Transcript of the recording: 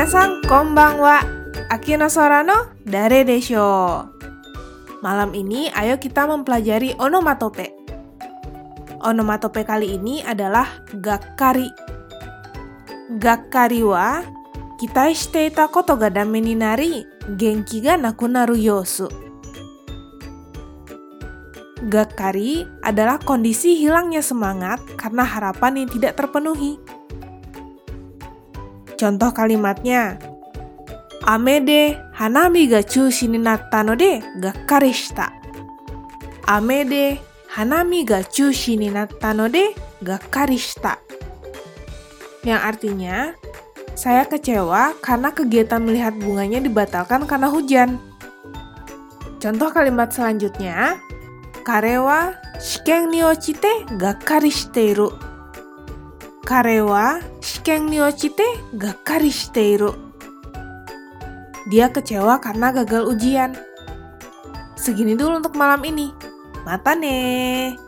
Minasan konbanwa. Akino Sorano Dare Desho. Malam ini ayo kita mempelajari onomatope. Onomatope kali ini adalah gakkari. Gakkari wa kitai shite ita koto ga dame ni nari genki ga nakunaru yosu. Gakkari adalah kondisi hilangnya semangat karena harapan yang tidak terpenuhi. Contoh kalimatnya, Ame de hanami ga chushi ni natta no de gakkari shita. Ame de hanami ga chushi ni natta no de gakkari shita. Yang artinya, saya kecewa karena kegiatan melihat bunganya dibatalkan karena hujan. Contoh kalimat selanjutnya, Kare wa shiken ni ochite gakkari shiteiru. Kare wa shiken ni ochite gakkari shiteiru. Dia kecewa karena gagal ujian. Segini dulu untuk malam ini. Mata nih.